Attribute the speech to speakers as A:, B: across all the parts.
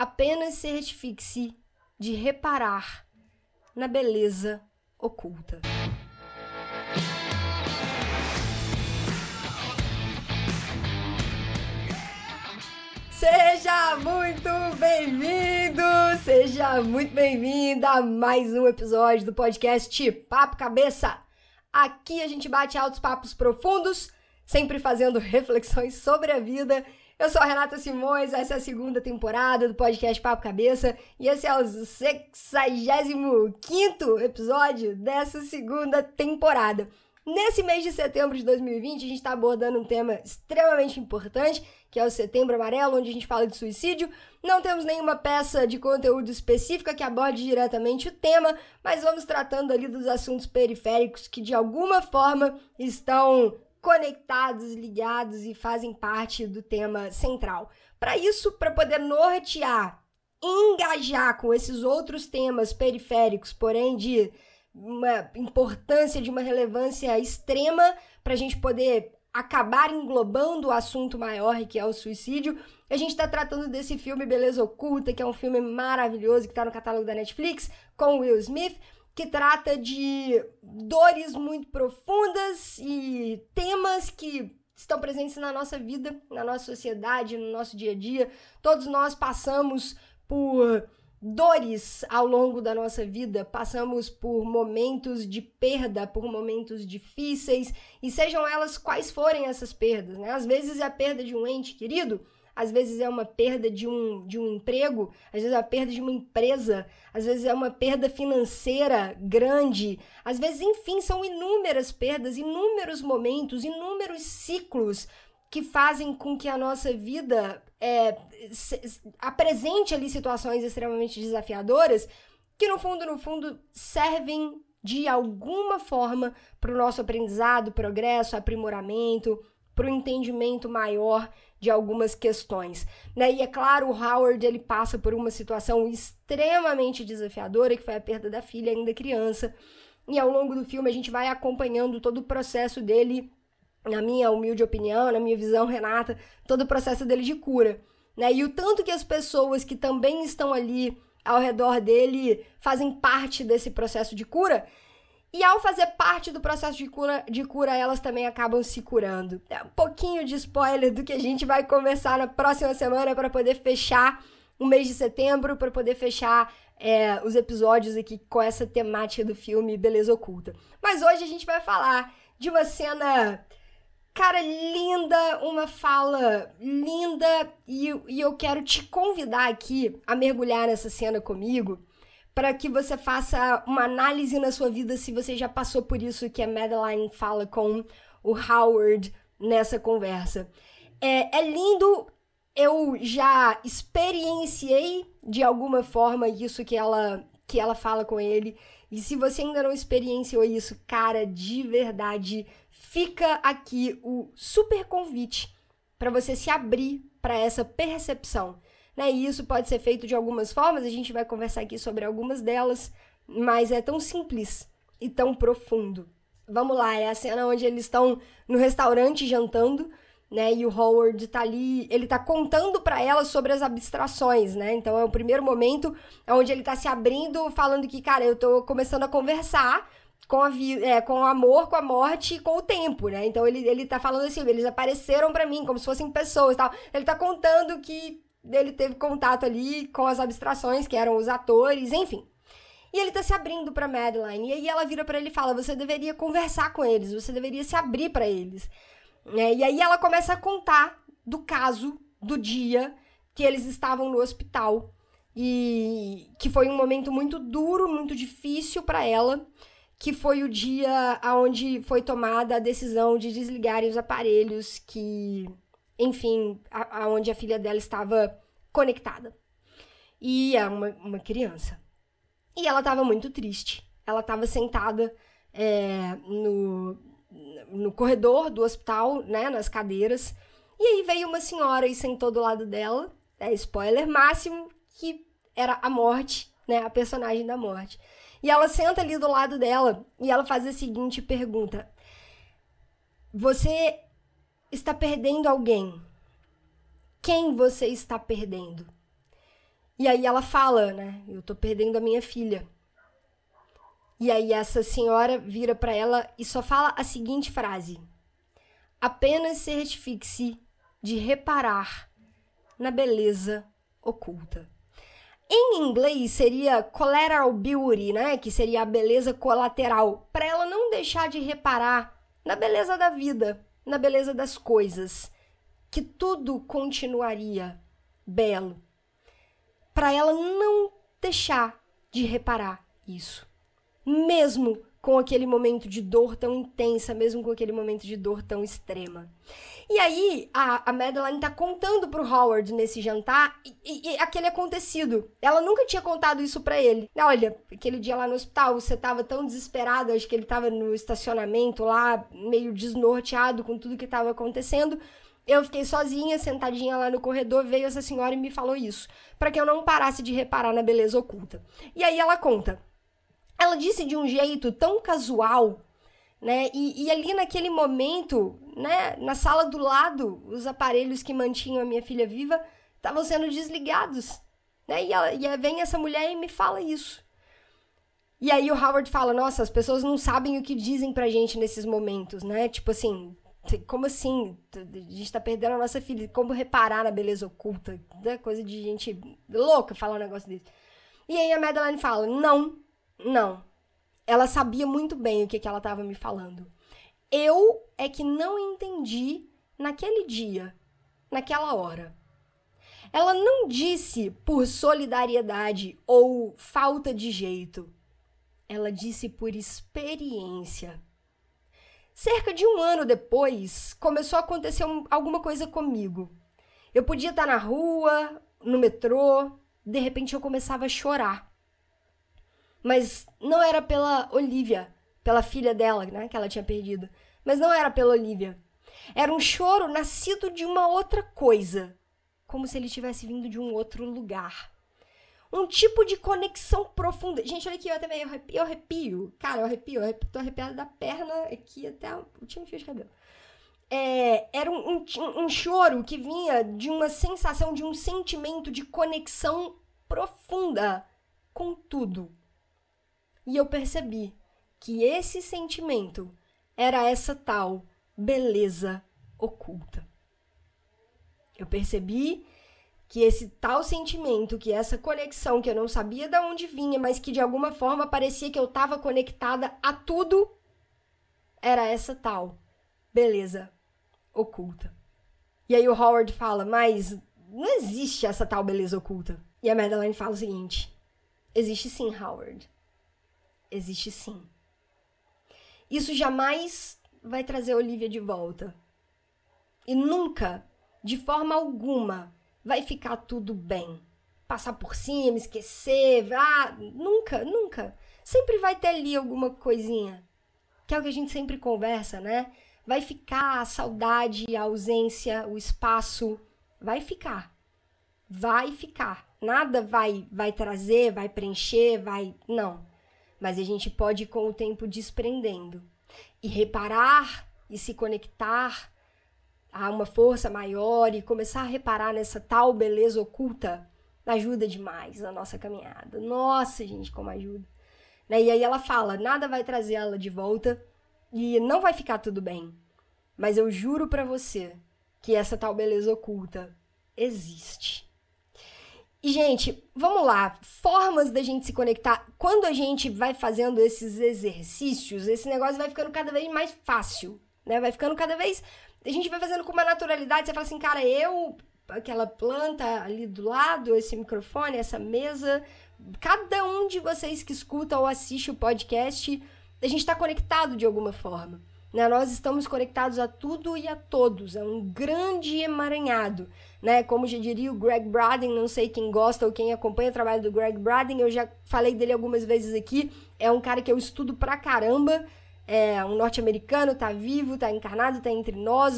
A: Apenas certifique-se de reparar na beleza oculta. Seja muito bem-vindo, seja muito bem-vinda a mais um episódio do podcast Papo Cabeça. Aqui a gente bate altos papos profundos, sempre fazendo reflexões sobre a vida. Eu sou a Renata Simões, essa é a segunda temporada do podcast Papo Cabeça e esse é o 65 episódio dessa segunda temporada. Nesse mês de setembro de 2020, a gente está abordando um tema extremamente importante, que é o Setembro Amarelo, onde a gente fala de suicídio. Não temos nenhuma peça de conteúdo específica que aborde diretamente o tema, mas vamos tratando ali dos assuntos periféricos que de alguma forma estão conectados, ligados e fazem parte do tema central. Para isso, para poder nortear, engajar com esses outros temas periféricos, porém de uma importância, de uma relevância extrema, para a gente poder acabar englobando o assunto maior, que é o suicídio. A gente está tratando desse filme Beleza Oculta, que é um filme maravilhoso que está no catálogo da Netflix, com Will Smith, que trata de dores muito profundas e temas que estão presentes na nossa vida, na nossa sociedade, no nosso dia a dia. Todos nós passamos por dores ao longo da nossa vida, passamos por momentos de perda, por momentos difíceis, e sejam elas quais forem essas perdas, né? Às vezes é a perda de um ente querido, às vezes é uma perda de um, de um emprego, às vezes é a perda de uma empresa, às vezes é uma perda financeira grande, às vezes, enfim, são inúmeras perdas, inúmeros momentos, inúmeros ciclos que fazem com que a nossa vida é, se, apresente ali situações extremamente desafiadoras que, no fundo, no fundo, servem de alguma forma para o nosso aprendizado, progresso, aprimoramento, para o entendimento maior de algumas questões. Né? E é claro, o Howard ele passa por uma situação extremamente desafiadora, que foi a perda da filha ainda criança. E ao longo do filme a gente vai acompanhando todo o processo dele na minha humilde opinião, na minha visão, Renata, todo o processo dele de cura. Né? E o tanto que as pessoas que também estão ali ao redor dele fazem parte desse processo de cura. E ao fazer parte do processo de cura, de cura, elas também acabam se curando. É um pouquinho de spoiler do que a gente vai conversar na próxima semana para poder fechar o mês de setembro, para poder fechar é, os episódios aqui com essa temática do filme Beleza Oculta. Mas hoje a gente vai falar de uma cena Cara, linda, uma fala linda, e, e eu quero te convidar aqui a mergulhar nessa cena comigo para que você faça uma análise na sua vida se você já passou por isso que a Madeline fala com o Howard nessa conversa. É, é lindo, eu já experienciei de alguma forma isso que ela que ela fala com ele. E se você ainda não experienciou isso, cara, de verdade, fica aqui o super convite para você se abrir para essa percepção. Né? E isso pode ser feito de algumas formas, a gente vai conversar aqui sobre algumas delas, mas é tão simples e tão profundo. Vamos lá, é a cena onde eles estão no restaurante jantando, né? E o Howard tá ali, ele tá contando para ela sobre as abstrações, né? Então é o primeiro momento onde ele tá se abrindo, falando que, cara, eu tô começando a conversar com, a vida, é, com o amor, com a morte e com o tempo, né? Então ele, ele tá falando assim, eles apareceram para mim como se fossem pessoas tal. Ele tá contando que ele teve contato ali com as abstrações, que eram os atores, enfim. E ele tá se abrindo para Madeline. E aí ela vira para ele e fala: "Você deveria conversar com eles, você deveria se abrir para eles". É, e aí ela começa a contar do caso do dia que eles estavam no hospital e que foi um momento muito duro, muito difícil para ela que foi o dia onde foi tomada a decisão de desligarem os aparelhos que, enfim, aonde a, filha dela estava conectada. E é uma, uma criança. E ela estava muito triste. Ela estava sentada é, no, no corredor do hospital, né, nas cadeiras. E aí veio uma senhora e sentou do lado dela, é, spoiler máximo, que era a morte, né, a personagem da morte. E ela senta ali do lado dela e ela faz a seguinte pergunta: Você está perdendo alguém? Quem você está perdendo? E aí ela fala, né? Eu tô perdendo a minha filha. E aí essa senhora vira para ela e só fala a seguinte frase: Apenas certifique-se de reparar na beleza oculta. Em inglês seria collateral beauty, né? Que seria a beleza colateral, para ela não deixar de reparar na beleza da vida, na beleza das coisas, que tudo continuaria belo. Para ela não deixar de reparar isso, mesmo com aquele momento de dor tão intensa, mesmo com aquele momento de dor tão extrema. E aí, a, a Madeline tá contando pro Howard nesse jantar e, e, e aquele acontecido. Ela nunca tinha contado isso para ele. Olha, aquele dia lá no hospital, você tava tão desesperado, acho que ele tava no estacionamento lá, meio desnorteado com tudo que tava acontecendo. Eu fiquei sozinha, sentadinha lá no corredor, veio essa senhora e me falou isso, para que eu não parasse de reparar na beleza oculta. E aí ela conta ela disse de um jeito tão casual, né? E, e, ali naquele momento, né, na sala do lado, os aparelhos que mantinham a minha filha viva estavam sendo desligados, né? E, ela, e vem essa mulher e me fala isso. E aí o Howard fala: Nossa, as pessoas não sabem o que dizem pra gente nesses momentos, né? Tipo assim, como assim? A gente tá perdendo a nossa filha. Como reparar na beleza oculta? Né? Coisa de gente louca falar um negócio desse. E aí a Madeline fala: Não, não. Ela sabia muito bem o que, que ela estava me falando. Eu é que não entendi naquele dia, naquela hora. Ela não disse por solidariedade ou falta de jeito. Ela disse por experiência. Cerca de um ano depois, começou a acontecer alguma coisa comigo. Eu podia estar na rua, no metrô, de repente eu começava a chorar. Mas não era pela Olivia, pela filha dela, né, que ela tinha perdido. Mas não era pela Olivia. Era um choro nascido de uma outra coisa, como se ele tivesse vindo de um outro lugar. Um tipo de conexão profunda. Gente, olha aqui, eu também arrepio, eu arrepio. Cara, eu arrepio, eu arrepio, tô arrepiada da perna aqui até o último fio de cabelo. É, era um, um, um choro que vinha de uma sensação, de um sentimento de conexão profunda com tudo e eu percebi que esse sentimento era essa tal beleza oculta. Eu percebi que esse tal sentimento, que essa conexão que eu não sabia de onde vinha, mas que de alguma forma parecia que eu estava conectada a tudo, era essa tal beleza oculta. E aí o Howard fala, mas não existe essa tal beleza oculta. E a Madeline fala o seguinte: existe sim, Howard existe sim. Isso jamais vai trazer Olivia de volta. E nunca, de forma alguma, vai ficar tudo bem. Passar por cima, esquecer, ah, nunca, nunca. Sempre vai ter ali alguma coisinha. Que é o que a gente sempre conversa, né? Vai ficar a saudade, a ausência, o espaço. Vai ficar. Vai ficar. Nada vai vai trazer, vai preencher, vai. Não mas a gente pode com o tempo desprendendo e reparar e se conectar a uma força maior e começar a reparar nessa tal beleza oculta ajuda demais na nossa caminhada. Nossa, gente, como ajuda. Né? E aí ela fala: nada vai trazer ela de volta e não vai ficar tudo bem. Mas eu juro para você que essa tal beleza oculta existe. E, gente, vamos lá. Formas da gente se conectar. Quando a gente vai fazendo esses exercícios, esse negócio vai ficando cada vez mais fácil, né? Vai ficando cada vez. A gente vai fazendo com uma naturalidade. Você fala assim, cara, eu, aquela planta ali do lado, esse microfone, essa mesa. Cada um de vocês que escuta ou assiste o podcast, a gente está conectado de alguma forma. Né? Nós estamos conectados a tudo e a todos. É um grande emaranhado né? Como já diria o Greg Braden, não sei quem gosta ou quem acompanha o trabalho do Greg Braden, eu já falei dele algumas vezes aqui. É um cara que eu estudo pra caramba. É um norte-americano, tá vivo, tá encarnado, tá entre nós.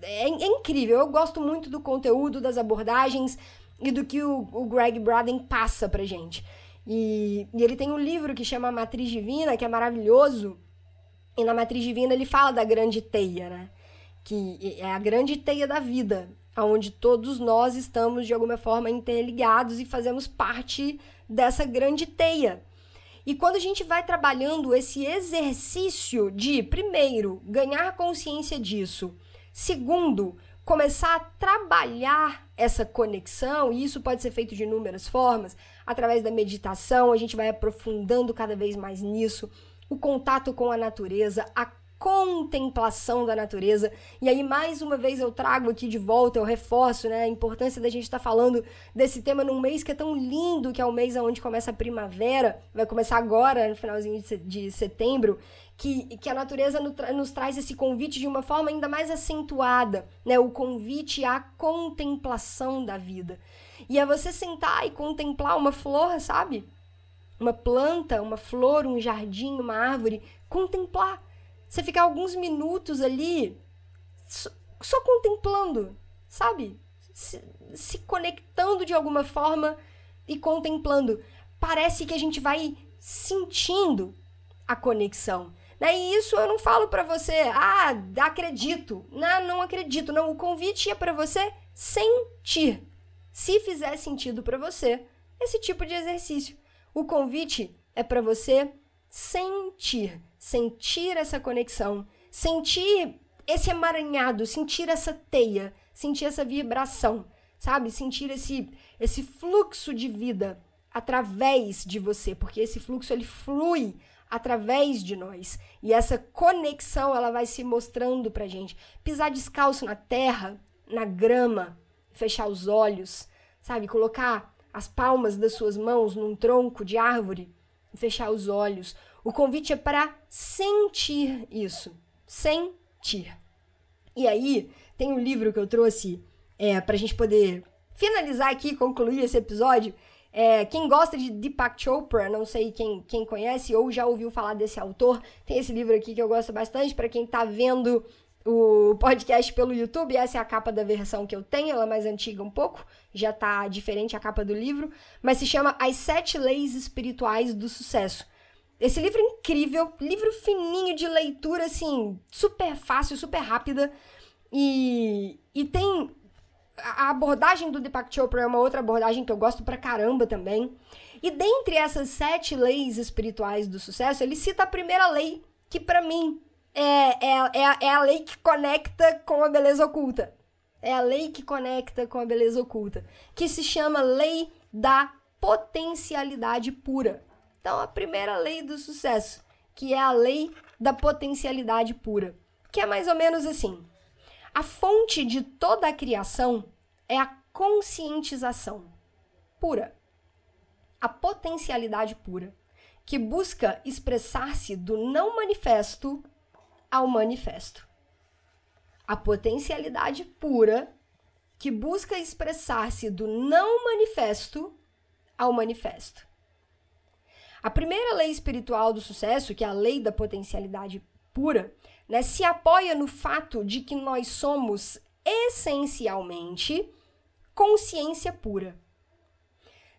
A: É, é, incrível. Eu gosto muito do conteúdo, das abordagens e do que o, o Greg Braden passa pra gente. E, e ele tem um livro que chama Matriz Divina, que é maravilhoso. E na Matriz Divina ele fala da grande teia, né? Que é a grande teia da vida onde todos nós estamos de alguma forma interligados e fazemos parte dessa grande teia. E quando a gente vai trabalhando esse exercício de, primeiro, ganhar consciência disso, segundo, começar a trabalhar essa conexão, e isso pode ser feito de inúmeras formas, através da meditação, a gente vai aprofundando cada vez mais nisso, o contato com a natureza, a contemplação da natureza. E aí, mais uma vez, eu trago aqui de volta, eu reforço né, a importância da gente estar tá falando desse tema num mês que é tão lindo, que é o mês onde começa a primavera, vai começar agora, no finalzinho de setembro, que, que a natureza nos traz esse convite de uma forma ainda mais acentuada, né? O convite à contemplação da vida. E é você sentar e contemplar uma flor, sabe? Uma planta, uma flor, um jardim, uma árvore, contemplar você ficar alguns minutos ali só, só contemplando, sabe? Se, se conectando de alguma forma e contemplando. Parece que a gente vai sentindo a conexão. Né? E isso eu não falo para você, ah, acredito. Não, não acredito. Não, o convite é para você sentir. Se fizer sentido para você, esse tipo de exercício. O convite é para você sentir sentir essa conexão, sentir esse emaranhado, sentir essa teia, sentir essa vibração, sabe? Sentir esse esse fluxo de vida através de você, porque esse fluxo ele flui através de nós. E essa conexão ela vai se mostrando pra gente. Pisar descalço na terra, na grama, fechar os olhos, sabe? Colocar as palmas das suas mãos num tronco de árvore, fechar os olhos, o convite é para sentir isso. Sentir. E aí, tem um livro que eu trouxe é, para a gente poder finalizar aqui, concluir esse episódio. É, quem gosta de Deepak Chopra, não sei quem, quem conhece ou já ouviu falar desse autor, tem esse livro aqui que eu gosto bastante. Para quem está vendo o podcast pelo YouTube, essa é a capa da versão que eu tenho, ela é mais antiga um pouco, já tá diferente a capa do livro, mas se chama As Sete Leis Espirituais do Sucesso. Esse livro é incrível, livro fininho de leitura, assim, super fácil, super rápida. E, e tem. A abordagem do Deepak Chopra é uma outra abordagem que eu gosto pra caramba também. E dentre essas sete leis espirituais do sucesso, ele cita a primeira lei, que para mim é, é, é, é a lei que conecta com a beleza oculta. É a lei que conecta com a beleza oculta. Que se chama lei da potencialidade pura. Então, a primeira lei do sucesso, que é a lei da potencialidade pura, que é mais ou menos assim: a fonte de toda a criação é a conscientização pura, a potencialidade pura, que busca expressar-se do não manifesto ao manifesto. A potencialidade pura, que busca expressar-se do não manifesto ao manifesto. A primeira lei espiritual do sucesso, que é a lei da potencialidade pura, né, se apoia no fato de que nós somos essencialmente consciência pura.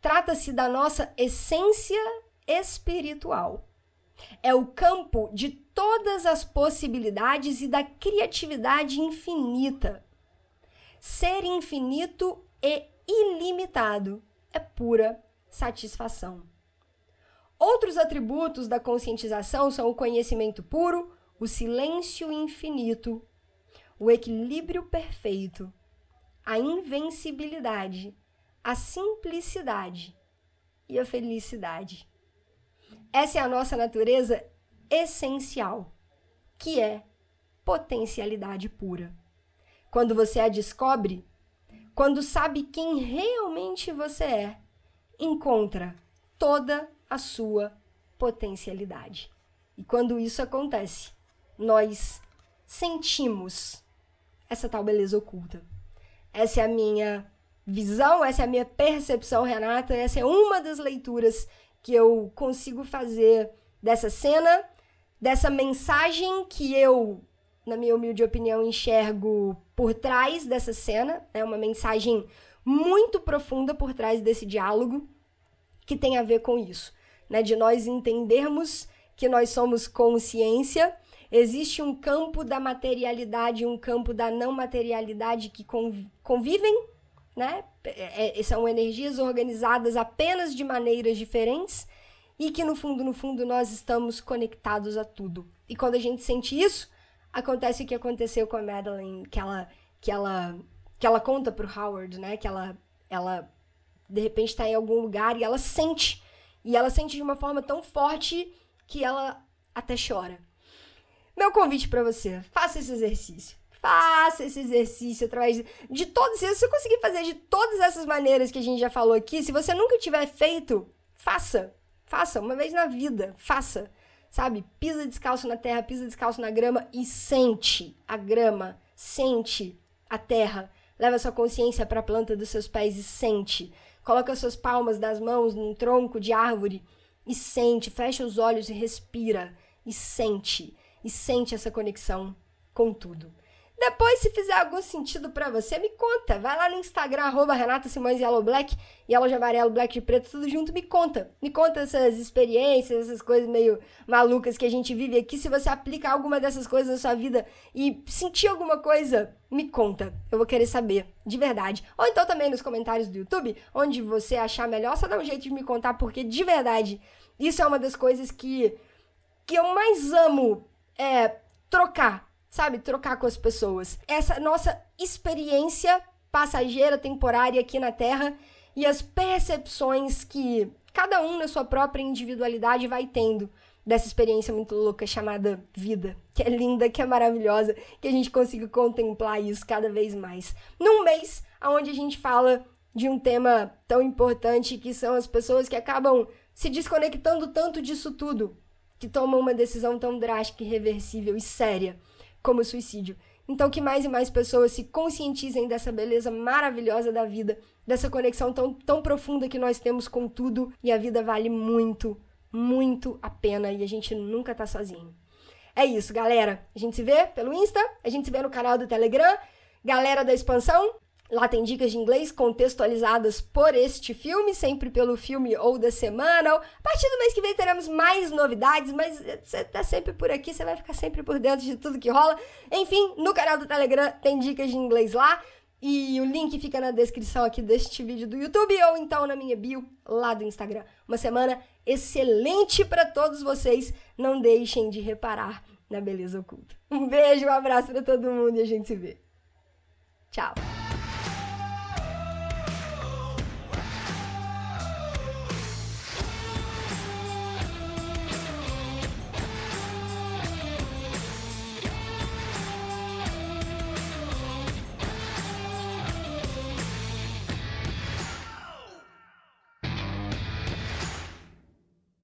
A: Trata-se da nossa essência espiritual. É o campo de todas as possibilidades e da criatividade infinita. Ser infinito e ilimitado é pura satisfação. Outros atributos da conscientização são o conhecimento puro, o silêncio infinito, o equilíbrio perfeito, a invencibilidade, a simplicidade e a felicidade. Essa é a nossa natureza essencial, que é potencialidade pura. Quando você a descobre, quando sabe quem realmente você é, encontra toda a sua potencialidade. E quando isso acontece, nós sentimos essa tal beleza oculta. Essa é a minha visão, essa é a minha percepção, Renata. Essa é uma das leituras que eu consigo fazer dessa cena, dessa mensagem que eu, na minha humilde opinião, enxergo por trás dessa cena. É uma mensagem muito profunda por trás desse diálogo que tem a ver com isso né, de nós entendermos que nós somos consciência existe um campo da materialidade e um campo da não materialidade que convivem, né? É, é, são energias organizadas apenas de maneiras diferentes e que no fundo, no fundo, nós estamos conectados a tudo. E quando a gente sente isso, acontece o que aconteceu com a Madeline, que ela, que ela, que ela conta pro Howard, né? Que ela, ela de repente está em algum lugar e ela sente. E ela sente de uma forma tão forte que ela até chora. Meu convite para você, faça esse exercício. Faça esse exercício através de, de todos. Se você conseguir fazer de todas essas maneiras que a gente já falou aqui, se você nunca tiver feito, faça. Faça, uma vez na vida. Faça. Sabe? Pisa descalço na terra, pisa descalço na grama e sente a grama. Sente a terra. Leva sua consciência para a planta dos seus pés e sente. Coloca suas palmas das mãos num tronco de árvore e sente. Fecha os olhos e respira. E sente. E sente essa conexão com tudo. Depois, se fizer algum sentido para você, me conta. Vai lá no Instagram, arroba Renata Simões Yellow Black, Yellow de amarelo, Black de preto, tudo junto, me conta. Me conta essas experiências, essas coisas meio malucas que a gente vive aqui. Se você aplica alguma dessas coisas na sua vida e sentir alguma coisa, me conta. Eu vou querer saber, de verdade. Ou então também nos comentários do YouTube, onde você achar melhor, só dá um jeito de me contar, porque de verdade, isso é uma das coisas que, que eu mais amo é, trocar sabe? Trocar com as pessoas. Essa nossa experiência passageira, temporária aqui na Terra e as percepções que cada um na sua própria individualidade vai tendo dessa experiência muito louca chamada vida, que é linda, que é maravilhosa, que a gente consiga contemplar isso cada vez mais. Num mês onde a gente fala de um tema tão importante que são as pessoas que acabam se desconectando tanto disso tudo, que tomam uma decisão tão drástica, irreversível e séria como suicídio. Então, que mais e mais pessoas se conscientizem dessa beleza maravilhosa da vida, dessa conexão tão, tão profunda que nós temos com tudo, e a vida vale muito, muito a pena e a gente nunca tá sozinho. É isso, galera. A gente se vê pelo Insta, a gente se vê no canal do Telegram. Galera da expansão, Lá tem dicas de inglês contextualizadas por este filme, sempre pelo filme ou da semana. A partir do mês que vem teremos mais novidades, mas você tá sempre por aqui, você vai ficar sempre por dentro de tudo que rola. Enfim, no canal do Telegram tem dicas de inglês lá. E o link fica na descrição aqui deste vídeo do YouTube ou então na minha bio lá do Instagram. Uma semana excelente para todos vocês. Não deixem de reparar na beleza oculta. Um beijo, um abraço para todo mundo e a gente se vê. Tchau.